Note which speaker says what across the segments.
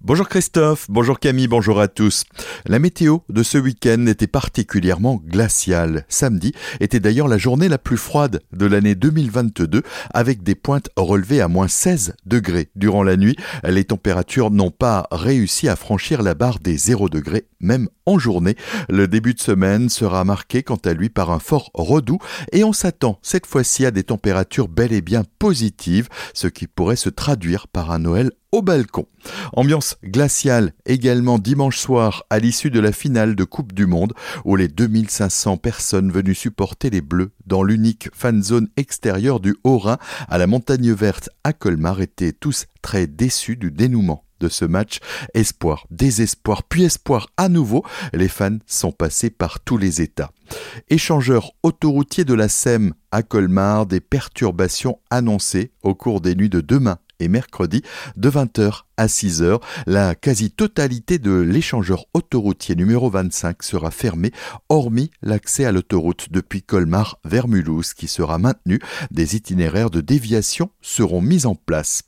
Speaker 1: Bonjour Christophe, bonjour Camille, bonjour à tous. La météo de ce week-end était particulièrement glaciale. Samedi était d'ailleurs la journée la plus froide de l'année 2022 avec des pointes relevées à moins 16 degrés. Durant la nuit, les températures n'ont pas réussi à franchir la barre des 0 degrés, même en journée. Le début de semaine sera marqué quant à lui par un fort redout et on s'attend cette fois-ci à des températures bel et bien positives, ce qui pourrait se traduire par un Noël au balcon. Ambiance glaciale également dimanche soir à l'issue de la finale de Coupe du Monde où les 2500 personnes venues supporter les Bleus dans l'unique fan zone extérieure du Haut-Rhin à la Montagne Verte à Colmar étaient tous très déçus du dénouement de ce match. Espoir, désespoir, puis espoir à nouveau. Les fans sont passés par tous les états. Échangeur autoroutier de la SEM à Colmar, des perturbations annoncées au cours des nuits de demain et mercredi de 20h à 6h. La quasi-totalité de l'échangeur autoroutier numéro 25 sera fermée, hormis l'accès à l'autoroute depuis Colmar vers Mulhouse qui sera maintenu. Des itinéraires de déviation seront mis en place.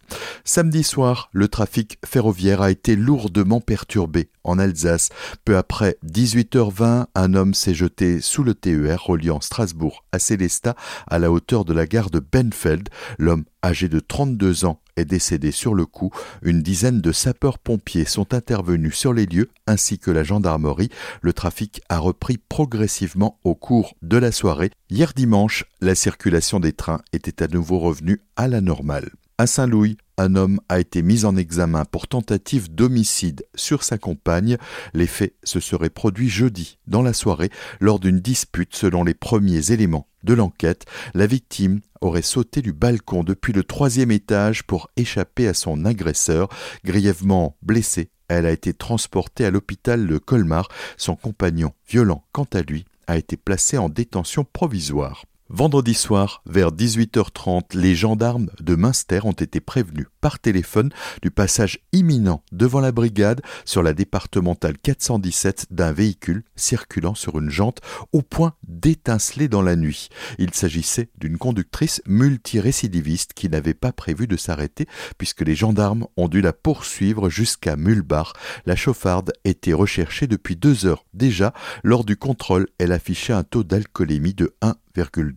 Speaker 1: Samedi soir, le trafic ferroviaire a été lourdement perturbé en Alsace. Peu après 18h20, un homme s'est jeté sous le TER reliant Strasbourg à Célestat à la hauteur de la gare de Benfeld. L'homme âgé de 32 ans est décédé sur le coup. Une dizaine de sapeurs-pompiers sont intervenus sur les lieux ainsi que la gendarmerie. Le trafic a repris progressivement au cours de la soirée. Hier dimanche, la circulation des trains était à nouveau revenue à la normale. À Saint-Louis, un homme a été mis en examen pour tentative d'homicide sur sa compagne. Les faits se seraient produits jeudi dans la soirée lors d'une dispute selon les premiers éléments de l'enquête. La victime aurait sauté du balcon depuis le troisième étage pour échapper à son agresseur. Grièvement blessée, elle a été transportée à l'hôpital de Colmar. Son compagnon, violent quant à lui, a été placé en détention provisoire. Vendredi soir, vers 18h30, les gendarmes de Münster ont été prévenus par téléphone du passage imminent devant la brigade sur la départementale 417 d'un véhicule circulant sur une jante au point d'étinceler dans la nuit. Il s'agissait d'une conductrice multirécidiviste qui n'avait pas prévu de s'arrêter puisque les gendarmes ont dû la poursuivre jusqu'à Mulbach. La chauffarde était recherchée depuis deux heures déjà. Lors du contrôle, elle affichait un taux d'alcoolémie de 1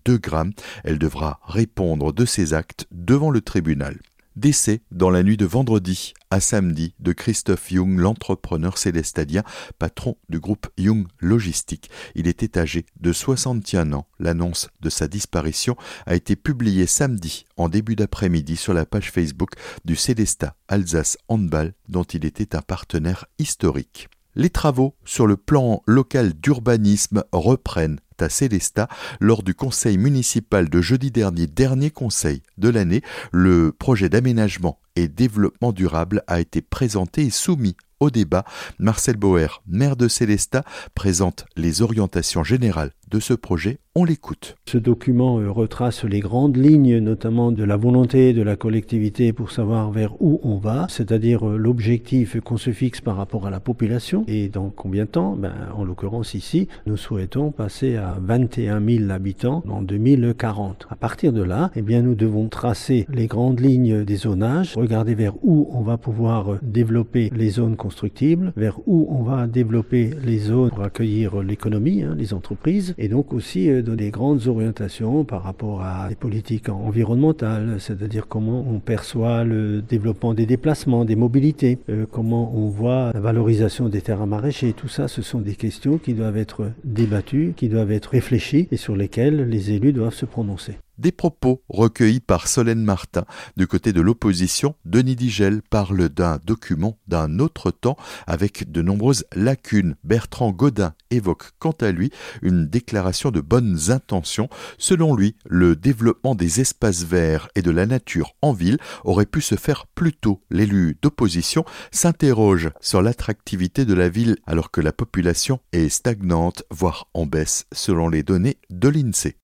Speaker 1: 2 grammes. Elle devra répondre de ses actes devant le tribunal. Décès dans la nuit de vendredi à samedi de Christophe Young, l'entrepreneur célestadien, patron du groupe Young Logistique. Il était âgé de 61 ans. L'annonce de sa disparition a été publiée samedi en début d'après-midi sur la page Facebook du Célestat Alsace Handball dont il était un partenaire historique. Les travaux sur le plan local d'urbanisme reprennent à Célestat lors du conseil municipal de jeudi dernier, dernier conseil de l'année. Le projet d'aménagement et développement durable a été présenté et soumis au débat. Marcel Bauer, maire de Célestat, présente les orientations générales de ce projet. On l'écoute.
Speaker 2: Ce document euh, retrace les grandes lignes, notamment de la volonté de la collectivité pour savoir vers où on va, c'est-à-dire euh, l'objectif qu'on se fixe par rapport à la population et dans combien de temps? Ben, en l'occurrence ici, nous souhaitons passer à 21 000 habitants en 2040. À partir de là, eh bien, nous devons tracer les grandes lignes des zonages, regarder vers où on va pouvoir euh, développer les zones constructibles, vers où on va développer les zones pour accueillir l'économie, hein, les entreprises, et donc aussi euh, donner grandes orientations par rapport à des politiques environnementales, c'est-à-dire comment on perçoit le développement des déplacements, des mobilités, euh, comment on voit la valorisation des terrains maraîchers. Tout ça, ce sont des questions qui doivent être débattues, qui doivent être réfléchies et sur lesquelles les élus doivent se prononcer.
Speaker 1: Des propos recueillis par Solène Martin. Du côté de l'opposition, Denis Digel parle d'un document d'un autre temps avec de nombreuses lacunes. Bertrand Godin évoque quant à lui une déclaration de bonnes intentions. Selon lui, le développement des espaces verts et de la nature en ville aurait pu se faire plus tôt. L'élu d'opposition s'interroge sur l'attractivité de la ville alors que la population est stagnante, voire en baisse selon les données de l'INSEE.